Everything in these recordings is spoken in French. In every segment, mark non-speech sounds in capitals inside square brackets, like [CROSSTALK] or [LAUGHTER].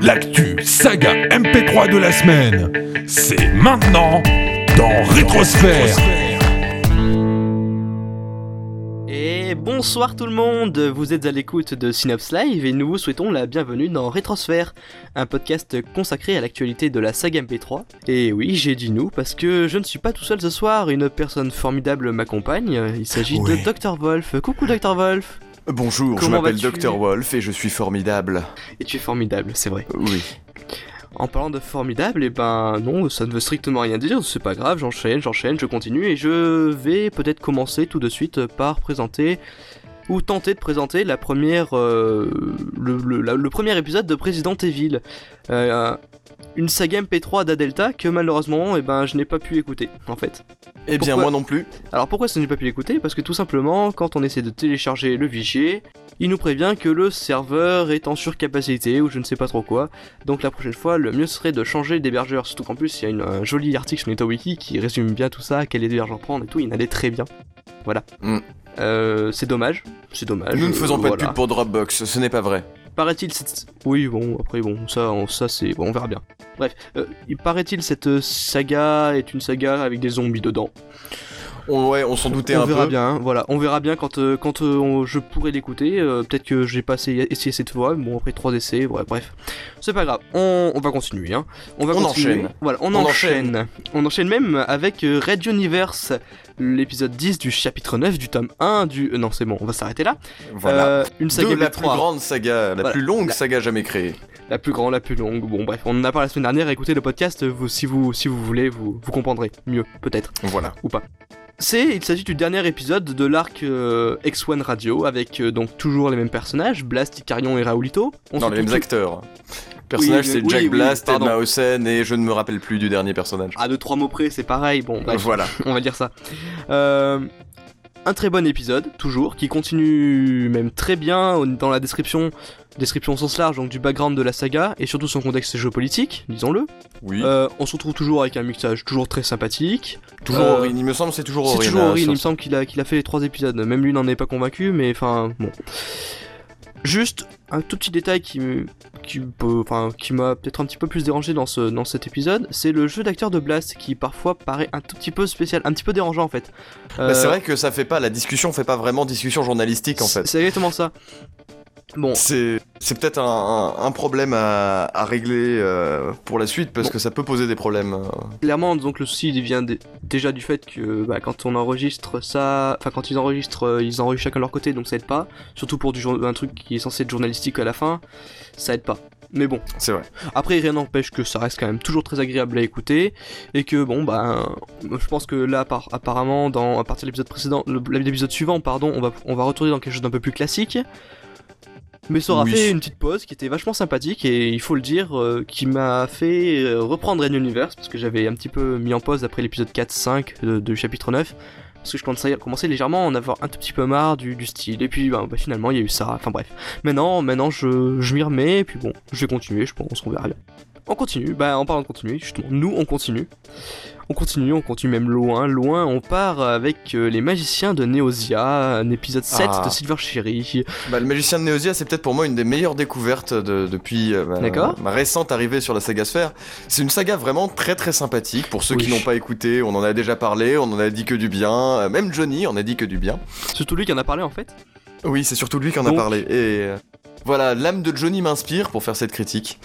L'actu saga MP3 de la semaine, c'est maintenant dans Rétrosphère. Bonsoir tout le monde, vous êtes à l'écoute de Synops Live et nous vous souhaitons la bienvenue dans Rétrosphère, un podcast consacré à l'actualité de la saga MP3. Et oui, j'ai dit nous parce que je ne suis pas tout seul ce soir, une personne formidable m'accompagne, il s'agit de Dr Wolf. Coucou Dr Wolf Bonjour, je m'appelle Dr Wolf et je suis formidable. Et tu es formidable, c'est vrai. Oui. En parlant de formidable, et ben non, ça ne veut strictement rien dire, c'est pas grave, j'enchaîne, j'enchaîne, je continue et je vais peut-être commencer tout de suite par présenter ou tenter de présenter la première, euh, le, premier épisode de Resident Evil, Euh, une saga MP3 d'Adelta que malheureusement, et ben je n'ai pas pu écouter en fait. Eh bien, moi non plus. Alors pourquoi ça n'ai pas pu l'écouter? Parce que tout simplement, quand on essaie de télécharger le fichier, il nous prévient que le serveur est en surcapacité ou je ne sais pas trop quoi. Donc la prochaine fois, le mieux serait de changer d'hébergeur. Surtout qu'en plus, il y a une, un joli article sur NetoWiki qui résume bien tout ça, quel hébergeur prendre et tout. Il allait très bien. Voilà. Mm. Euh, c'est dommage. C'est dommage. Nous ne euh, faisons pas de pub pour Dropbox, ce n'est pas vrai. Paraît-il cette... Oui, bon, après, bon, ça, on- ça c'est... Bon, on verra bien. Bref, euh, il paraît-il cette euh, saga est une saga avec des zombies dedans. On, ouais, on s'en doutait on un verra peu. bien, hein, voilà, on verra bien quand, euh, quand euh, on- je pourrai l'écouter. euh, Peut-être que j'ai pas essayé, essayé cette fois, bon après trois essais, ouais, bref, c'est pas grave. On, on va continuer, hein. On va On continuer. enchaîne. Voilà, on, On enchaîne. On enchaîne même avec euh, Red Universe, l'épisode 10 du chapitre 9 du tome 1 du. euh, non, c'est bon, on va s'arrêter là. Voilà. Euh, une saga de la MP3, plus grande saga, la Voilà. plus longue saga jamais créée. la plus grande, la plus longue. Bon, bref, on en a parlé la semaine dernière. Écoutez le podcast, vous, si vous si vous voulez, vous vous comprendrez mieux, peut-être. Voilà. ou pas. C'est, il s'agit du dernier épisode de l'arc euh, X1 Radio avec euh, donc toujours les mêmes personnages, Blast, Icarion et Raoulito. On se les mêmes acteurs. Personnage Oui, c'est oui, Jack oui, Blast, pardon. Mausen et je ne me rappelle plus du dernier personnage. À deux trois mots près, c'est pareil. Bon, bref, Voilà. [LAUGHS] on va dire ça. Euh, un très bon épisode, toujours, qui continue même très bien dans la description, description au sens large, donc du background de la saga et surtout son contexte géopolitique, disons-le. Oui. Euh, on se retrouve toujours avec un mixage toujours très sympathique. toujours euh, Aurine, il me semble que c'est toujours C'est Aurine. toujours hein, Aurine, sur- il me semble qu'il a, qu'il a fait les trois épisodes. Même lui n'en est pas convaincu, mais enfin, bon. Juste un tout petit détail qui, me- qui, peut- enfin, qui m'a peut-être un petit peu plus dérangé dans, ce, dans cet épisode, c'est le jeu d'acteur de Blast qui parfois paraît un tout petit peu spécial, un petit peu dérangeant en fait. Bah, c'est Euh, vrai que ça fait pas, la discussion fait pas vraiment discussion journalistique en fait. C'est exactement ça. Bon, C'est c'est peut-être un, un- un problème à, à régler euh, pour la suite parce Bon. que ça peut poser des problèmes. clairement, donc le souci il vient dé- déjà du fait que bah, quand on enregistre ça, enfin quand ils enregistrent, euh, ils enregistrent chacun de leur côté, donc ça aide pas. Surtout pour du, jour- un truc qui est censé être journalistique à la fin, ça aide pas. Mais bon, C'est vrai. Après, rien n'empêche que ça reste quand même toujours très agréable à écouter et que bon, ben, je pense que là, par- apparemment, dans, à partir de l'épisode précédent, le- l'épisode suivant, pardon, on va, on va retourner dans quelque chose d'un peu plus classique. Mais ça aura Oui. fait une petite pause qui était vachement sympathique et il faut le dire, euh, qui m'a fait euh, reprendre Red Universe parce que j'avais un petit peu mis en pause après l'épisode 4-5 de, de chapitre 9 parce que je commençais, légèrement à en avoir un tout petit peu marre du, du style et puis ben, bah, finalement il y a eu ça, enfin bref. Maintenant, maintenant je, je m'y remets, et puis bon, je vais continuer, je pense qu'on verra bien. On continue, bah en parlant de continuer, justement, nous on continue. On continue, on continue même loin, loin, on part avec euh, les magiciens de Neosia, un épisode 7 Ah. de Silver Cherry. Bah, le magicien de Neosia, c'est peut-être pour moi une des meilleures découvertes de- depuis euh, ma, récente arrivée sur la saga Sphère. C'est une saga vraiment très très sympathique. Pour ceux Oui. qui n'ont pas écouté, on en a déjà parlé, on en a dit que du bien. Euh, Même Johnny en a dit que du bien. Surtout lui qui en a parlé en fait? Oui, c'est surtout lui qui en a parlé. Et euh, voilà, l'âme de Johnny m'inspire pour faire cette critique.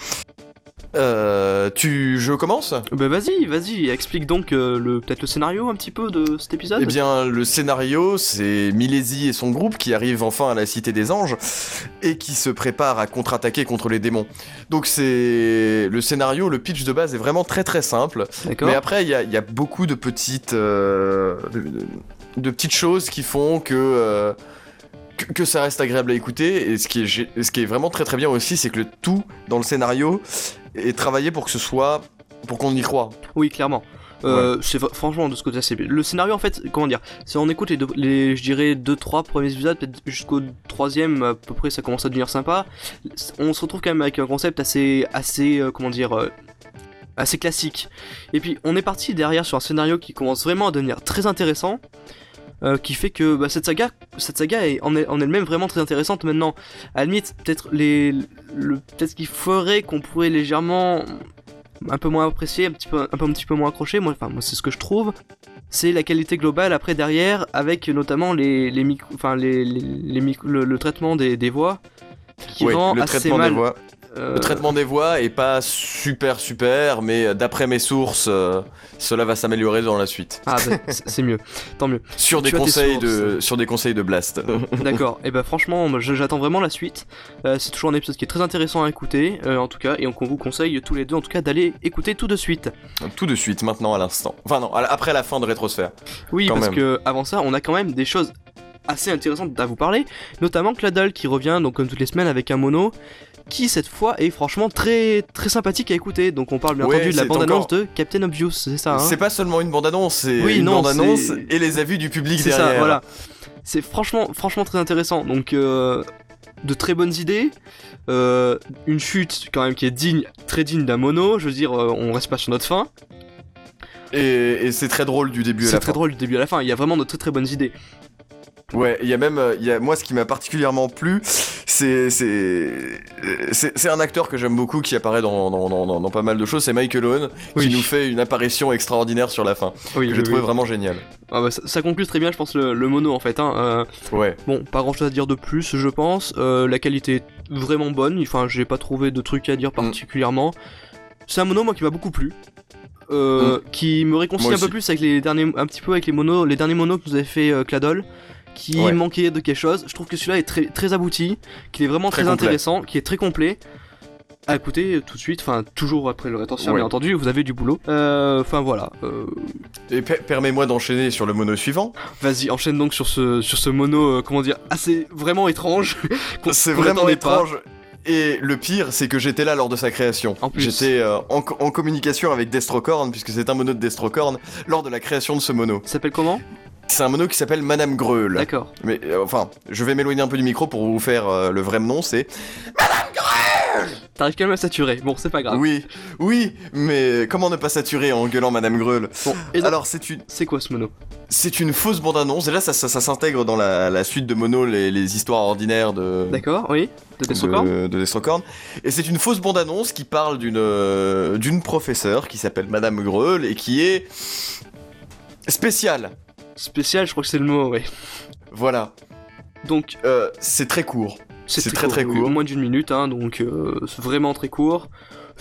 Euh, tu, je commence Bah vas-y, vas-y, explique donc euh, le peut-être le scénario un petit peu de cet épisode. Eh bien, le scénario, c'est Milesi et son groupe qui arrivent enfin à la Cité des Anges et qui se préparent à contre-attaquer contre les démons. Donc c'est le scénario, le pitch de base est vraiment très très simple. D'accord. Mais après, il y a, il y a beaucoup de petites, euh, de, de- de petites choses qui font que, euh, que que ça reste agréable à écouter. Et ce qui est, ce qui est vraiment très très bien aussi, c'est que le tout dans le scénario est travaillé pour que ce soit, pour qu'on y croit. Oui, clairement. Euh, c'est franchement de ce côté c'est le scénario en fait comment dire c'est on écoute les, deux- les je dirais deux trois premiers épisodes peut-être jusqu'au troisième à peu près ça commence à devenir sympa on se retrouve quand même avec un concept assez assez euh, comment dire euh, assez classique et puis on est parti derrière sur un scénario qui commence vraiment à devenir très intéressant euh, qui fait que bah, cette saga, cette saga est en, elle- en elle-même vraiment très intéressante maintenant. À la limite, peut-être les, le, peut-être qu'il ferait qu'on pourrait légèrement un peu moins apprécier, un petit peu, un peu, un petit peu moins accroché. Moi, enfin, moi, c'est ce que je trouve. C'est la qualité globale après derrière, avec notamment les, les micros, enfin les, les, les micros- le, le traitement des, des voix, qui rend le assez traitement mal. des voix. Euh, Le traitement des voix est pas super super, mais d'après mes sources, euh, cela va s'améliorer dans la suite. Ah, bah, c'est mieux, tant mieux. Sur des conseils sources. de, sur des conseils de Blast. [LAUGHS] D'accord, et bah franchement, j'attends vraiment la suite. Euh, c'est toujours un épisode qui est très intéressant à écouter, euh, en tout cas, et on vous conseille tous les deux, en tout cas, d'aller écouter tout de suite. Tout de suite, maintenant, à l'instant. Enfin non, après la fin de Rétrosphère. Oui, Quand parce même. que avant ça, on a quand même des choses assez intéressantes à vous parler, notamment Claddle qui revient, donc comme toutes les semaines, avec un mono. Qui cette fois est franchement très très sympathique à écouter. Donc on parle bien Ouais, entendu de la c'est bande-annonce encore- de Captain Obvious, c'est ça hein C'est pas seulement une bande-annonce, c'est Oui, une non, bande-annonce c'est- et les avis du public C'est derrière. ça, voilà. C'est franchement, franchement très intéressant. Donc, euh, de très bonnes idées. Euh, une chute quand même qui est digne, très digne d'un mono. Je veux dire, euh, on reste pas sur notre fin. Et, et c'est très drôle du début à C'est la très fin. drôle du début à la fin. Il y a vraiment de très très bonnes idées. Ouais, il y a même, euh, il y a, moi, ce qui m'a particulièrement plu, c'est, c'est, c'est, un acteur que j'aime beaucoup qui apparaît dans, dans, dans, pas mal de choses, c'est Michael Owen, Oui. qui nous fait une apparition extraordinaire sur la fin, Oui, que j'ai trouvé vraiment génial. Ah bah, ça, ça conclut très bien, je pense, le, le mono en fait. Hein. Euh, Ouais. bon, pas grand chose à dire de plus, je pense. Euh, la qualité est vraiment bonne. Enfin, j'ai pas trouvé de trucs à dire Mm. particulièrement. C'est un mono, moi, qui m'a beaucoup plu. Euh, Qui me réconcilie un peu plus avec les derniers, un petit peu avec les monos, les derniers monos que nous avait fait euh, Cladol, qui Ouais. manquait de quelque chose. Je trouve que celui-là est très, très abouti, qu'il est vraiment Très intéressant, qui est très complet. À écouter tout de suite, enfin toujours après le rétention, Ouais. bien entendu, vous avez du boulot. Euh, Enfin voilà, euh, Et per- permets-moi d'enchaîner sur le mono suivant. vas-y enchaîne donc sur ce, sur ce mono, euh, comment dire, assez vraiment étrange. [LAUGHS] C'est vraiment pas. étrange. Et le pire, c'est que j'étais là lors de sa création. En plus. J'étais euh, en, en communication avec Destrocorn, puisque c'est un mono de Destrocorn, lors de la création de ce mono. Il s'appelle comment? C'est un mono qui s'appelle Madame Greul. D'accord. Mais euh, enfin, je vais m'éloigner un peu du micro pour vous faire euh, le vrai nom, c'est... T'arrives quand même à saturer. Bon, c'est pas grave. Oui, oui, mais comment ne pas saturer en gueulant Madame Greul? Bon, et donc, Alors c'est une, c'est quoi ce mono? C'est une fausse bande-annonce, et là ça, ça, ça s'intègre dans la, la suite de Mono, les, les histoires ordinaires de... D'accord, oui. De Destrocorn? de, de Destrocorn. Et c'est une fausse bande-annonce qui parle d'une euh, d'une professeure qui s'appelle Madame Greul et qui est spéciale. Spécial, je crois que c'est le mot, oui. Voilà. Donc, Euh, c'est très court. C'est très, très court. Moins d'une minute, hein, donc euh, c'est vraiment très court.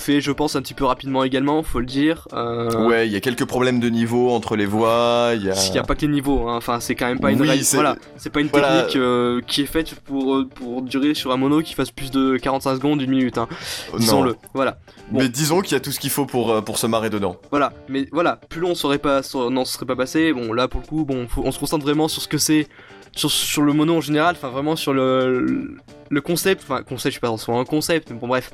Fait, je pense, un petit peu rapidement également, faut le dire. Euh, Ouais, il y a quelques problèmes de niveau entre les voix, il y a... Il a pas que les niveaux, hein. enfin c'est quand même pas une Oui, c'est- voilà, c'est pas une voilà. technique euh, qui est faite pour, euh, pour durer sur un mono qui fasse plus de 45 secondes, une minute, hein. Non. disons-le. Voilà, Bon. Mais disons qu'il y a tout ce qu'il faut pour, pour se marrer dedans. voilà, mais voilà, plus long on serait pas, sur- n'en serait pas passé. Bon là pour le coup, bon, faut- on se concentre vraiment sur ce que c'est, sur, sur le mono en général, enfin vraiment sur le, le concept, enfin concept, je sais pas forcément un concept, mais bon bref.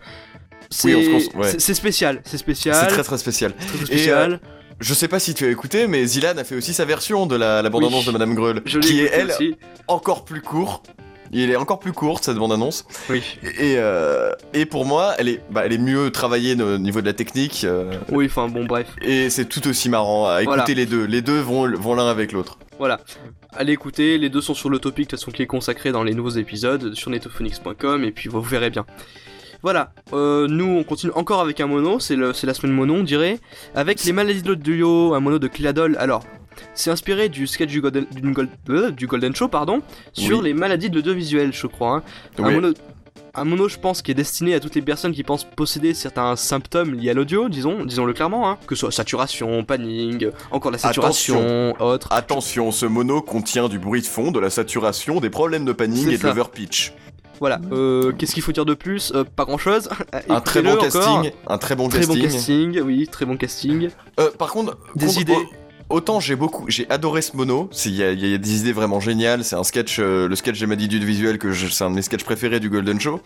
C'est Oui, ouais. spécial, c'est spécial, C'est très très spécial. très, très spécial. Je sais pas si tu as écouté, mais Zilan a fait aussi sa version de la, la bande-annonce Oui. de Madame Greul, qui est elle aussi. encore plus courte. Il est encore plus courte cette bande-annonce. Oui. Et, euh, et pour moi, elle est, bah, elle est mieux travaillée au niveau de la technique. euh, Oui, enfin bon bref. et c'est tout aussi marrant à écouter Voilà. les deux. Les deux vont, vont l'un avec l'autre. Voilà. Allez écouter, les deux sont sur le topic, de toute façon qui est consacré dans les nouveaux épisodes, sur netophonix.com, et puis vous verrez bien. Voilà, euh, nous on continue encore avec un mono, c'est la semaine mono on dirait, avec les maladies de l'audio, un mono de Cladol. Alors, c'est inspiré du sketch du Golden, Gold- euh, du Golden Show, pardon, sur Oui. les maladies de l'audiovisuel, je crois. hein. Un, mono, un mono, je pense, qui est destiné à toutes les personnes qui pensent posséder certains symptômes liés à l'audio, disons, disons-le clairement, hein, que ce soit saturation, panning, encore la saturation, autre. Attention, ce mono contient du bruit de fond, de la saturation, des problèmes de panning et de ça. l'overpitch. Voilà, euh, qu'est-ce qu'il faut dire de plus? Euh, Pas grand chose. Un [LAUGHS] très bon casting. Un très bon Très casting. bon casting, oui, très bon casting. Euh, par contre, Des contre- idées. au- Autant j'ai beaucoup, j'ai adoré ce mono. Il y, a- il y a des idées vraiment géniales. C'est un sketch, le sketch j'ai dit du visuel que je- c'est un de mes sketchs préférés du Golden Show.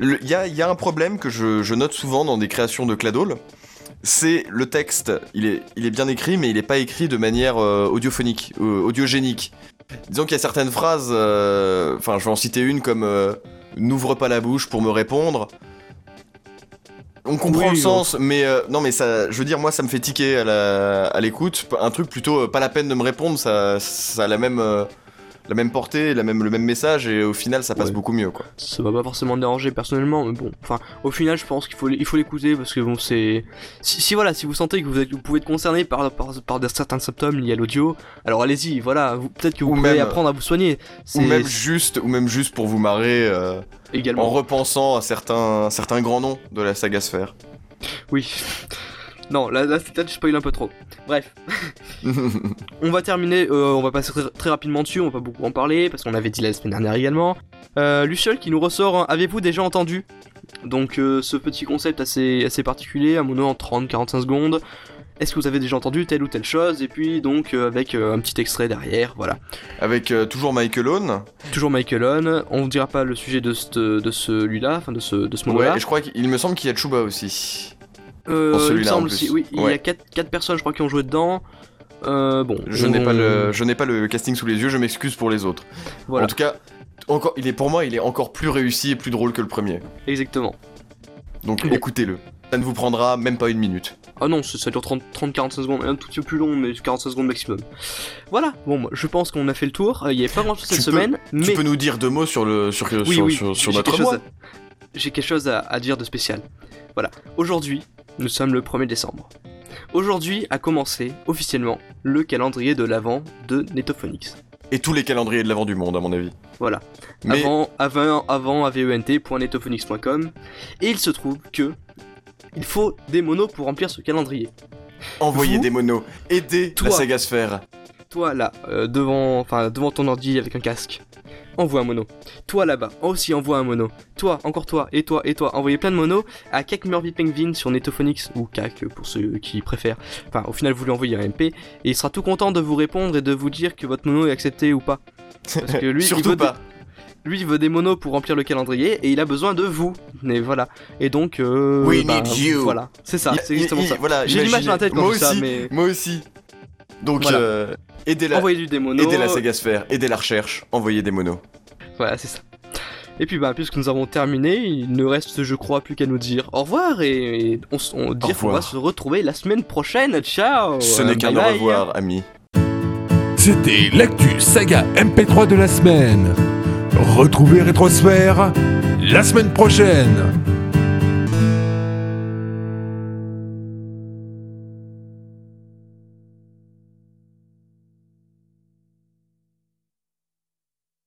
Il y a, il y a un problème que je, je note souvent dans des créations de Cladol. C'est le texte. Il est, il est bien écrit, mais il est pas écrit de manière euh, audiophonique, euh, audiogénique. Disons qu'il y a certaines phrases. euh, Enfin, je vais en citer une comme euh, n'ouvre pas la bouche pour me répondre. On comprend Oui, le sens, mais euh, non, mais ça, je veux dire, moi, ça me fait tiquer à l'écoute. Un truc plutôt pas la peine de me répondre, ça, ça a la même, la même portée, la même, le même message, et au final, ça passe Ouais. beaucoup mieux, quoi. Ça va pas forcément me déranger personnellement, mais bon, enfin, au final, je pense qu'il faut, il faut l'écouter parce que bon, c'est. Si, si, voilà, si vous sentez que vous, êtes, vous pouvez être concerné par, par, par des- certains symptômes liés à l'audio, alors allez-y, voilà, peut-être que vous Ou pouvez même- apprendre à vous soigner. Ou même juste, ou même juste pour vous marrer, euh, en également. repensant à certains, certains grands noms de la saga Sphère. Oui. Non, là, là peut-être je spoil un peu trop. Bref, [LAUGHS] on va terminer, euh, on va passer très, rapidement dessus, on va pas beaucoup en parler, parce qu'on avait dit la semaine dernière également. Euh, Luciol qui nous ressort, un avez-vous déjà entendu? Donc euh, ce petit concept assez, assez particulier, un mono en 30-45 secondes. Est-ce que vous avez déjà entendu telle ou telle chose? Et puis donc euh, avec un petit extrait derrière, voilà. Avec toujours Michael Owen? Toujours Michael Owen, on vous dira pas le sujet de, ce- de celui-là, enfin de ce, de ce mono-là. Ouais, et je crois qu'il me semble qu'il y a Chuba aussi. Euh, il celui-là, en semble plus. aussi, oui, il y a 4, personnes je crois qui ont joué dedans. Euh, bon, Je on- n'ai pas le, je n'ai pas le casting sous les yeux, je m'excuse pour les autres. Voilà. En tout cas, encore, il est pour moi, il est encore plus réussi et plus drôle que le premier. Exactement. Donc écoutez-le. Ça ne vous prendra même pas une minute. Ah non, ça ça dure 30-45 secondes, un tout petit peu plus long, mais 45 secondes maximum. Voilà, bon, moi, je pense qu'on a fait le tour. Euh, Il y avait pas grand chose cette peux- semaine, mais. Tu peux nous dire deux mots sur le sur oui, sur, oui, sur, sur j'ai notre mois à- J'ai quelque chose à, à dire de spécial. Voilà, aujourd'hui, nous sommes le 1er décembre. Aujourd'hui a commencé officiellement le calendrier de l'avant de Netophonix. et tous les calendriers de l'avant du monde à mon avis. Voilà. Mais Avant, avant, avant avent.netophonix.com. Et il se trouve que il faut des monos pour remplir ce calendrier. envoyez vous- des monos, aidez Toi. la saga Sphère. Toi là, euh, devant, enfin devant ton ordi avec un casque, envoie un mono. Toi là-bas, aussi envoie un mono. Toi, encore toi, et toi, et toi, envoyez plein de monos à Kak Murphy Penguin sur Netophonix ou Kak pour ceux qui préfèrent. Enfin, au final, vous lui envoyez un MP et il sera tout content de vous répondre et de vous dire que votre mono est accepté ou pas. Parce que [LAUGHS] lui, il Surtout veut pas. des- lui, il veut des monos pour remplir le calendrier et il a besoin de vous. Mais voilà. Et donc, euh, We bah, need you. Voilà, c'est ça, Il- c'est exactement il- ça. Voilà, J'ai l'image dans la tête quand moi ça, mais Moi aussi. Donc Voilà. euh, aidez la, envoyez des monos. aidez la saga Sphère, aidez la recherche, envoyez des monos. Voilà, c'est ça. Et puis bah puisque nous avons terminé, il ne reste je crois plus qu'à nous dire au revoir et, et on, s- on dire qu'on va se retrouver la semaine prochaine. Ciao. Ce Euh, n'est qu'un bye au revoir, amis. C'était l'actu saga MP3 de la semaine. Retrouvez Rétrosphère la semaine prochaine.